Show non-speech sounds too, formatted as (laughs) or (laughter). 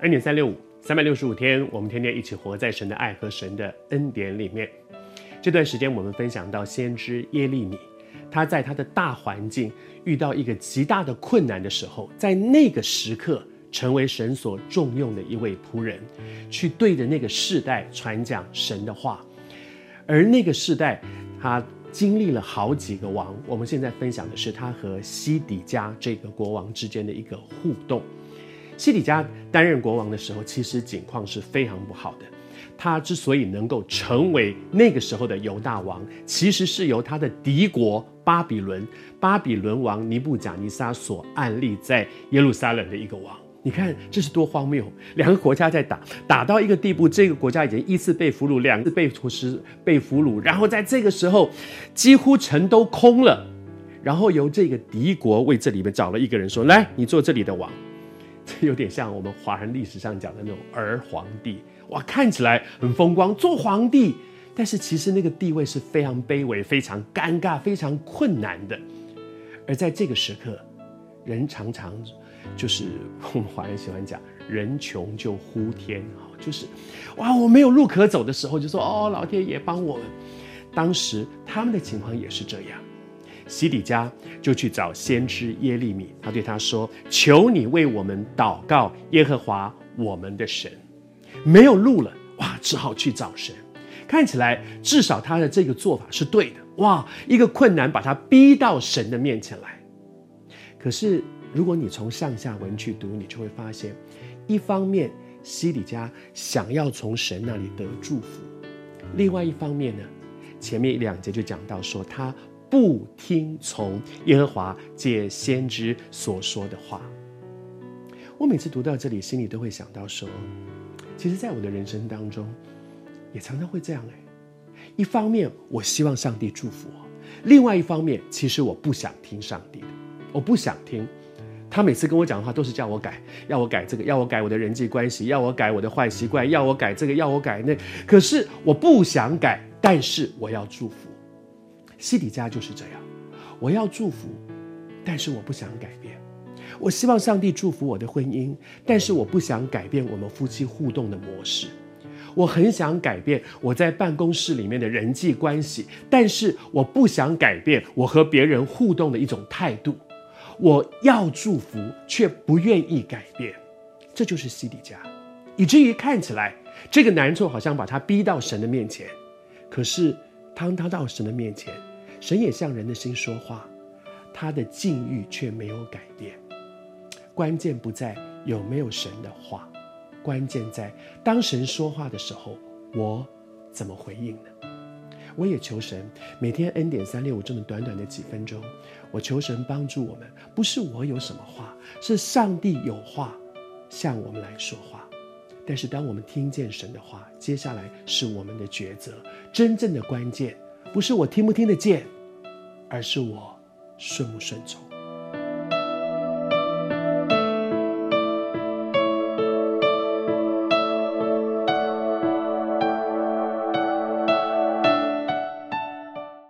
恩典三六五，三百六十五天，我们天天一起活在神的爱和神的恩典里面。这段时间，我们分享到先知耶利米，他在他的大环境遇到一个极大的困难的时候，在那个时刻成为神所重用的一位仆人，去对着那个世代传讲神的话。而那个世代，他经历了好几个王。我们现在分享的是他和西底家这个国王之间的一个互动。西底家担任国王的时候，其实境况是非常不好的。他之所以能够成为那个时候的犹大王，其实是由他的敌国巴比伦、巴比伦王尼布贾尼撒所安立在耶路撒冷的一个王。你看这是多荒谬！两个国家在打，打到一个地步，这个国家已经一次被俘虏，两次被屠师被俘虏，然后在这个时候，几乎城都空了，然后由这个敌国为这里面找了一个人说：“来，你做这里的王。” (laughs) 有点像我们华人历史上讲的那种儿皇帝，哇，看起来很风光，做皇帝，但是其实那个地位是非常卑微、非常尴尬、非常困难的。而在这个时刻，人常常就是 (laughs) 我们华人喜欢讲“人穷就呼天”，就是哇，我没有路可走的时候，就说哦，老天爷帮我们。当时他们的情况也是这样。西底家就去找先知耶利米，他对他说：“求你为我们祷告耶和华我们的神。”没有路了，哇，只好去找神。看起来至少他的这个做法是对的，哇，一个困难把他逼到神的面前来。可是如果你从上下文去读，你就会发现，一方面西底家想要从神那里得祝福，另外一方面呢，前面一两节就讲到说他。不听从耶和华借先知所说的话，我每次读到这里，心里都会想到说，其实，在我的人生当中，也常常会这样哎。一方面，我希望上帝祝福我；另外一方面，其实我不想听上帝的，我不想听。他每次跟我讲的话，都是叫我改，要我改这个，要我改我的人际关系，要我改我的坏习惯，要我改这个，要我改那。可是我不想改，但是我要祝福。西底家就是这样，我要祝福，但是我不想改变。我希望上帝祝福我的婚姻，但是我不想改变我们夫妻互动的模式。我很想改变我在办公室里面的人际关系，但是我不想改变我和别人互动的一种态度。我要祝福，却不愿意改变，这就是西底家，以至于看起来这个难处好像把他逼到神的面前，可是当他到神的面前。神也向人的心说话，他的境遇却没有改变。关键不在有没有神的话，关键在当神说话的时候，我怎么回应呢？我也求神每天恩典三六五这么短短的几分钟，我求神帮助我们，不是我有什么话，是上帝有话向我们来说话。但是当我们听见神的话，接下来是我们的抉择，真正的关键。不是我听不听得见，而是我顺不顺从。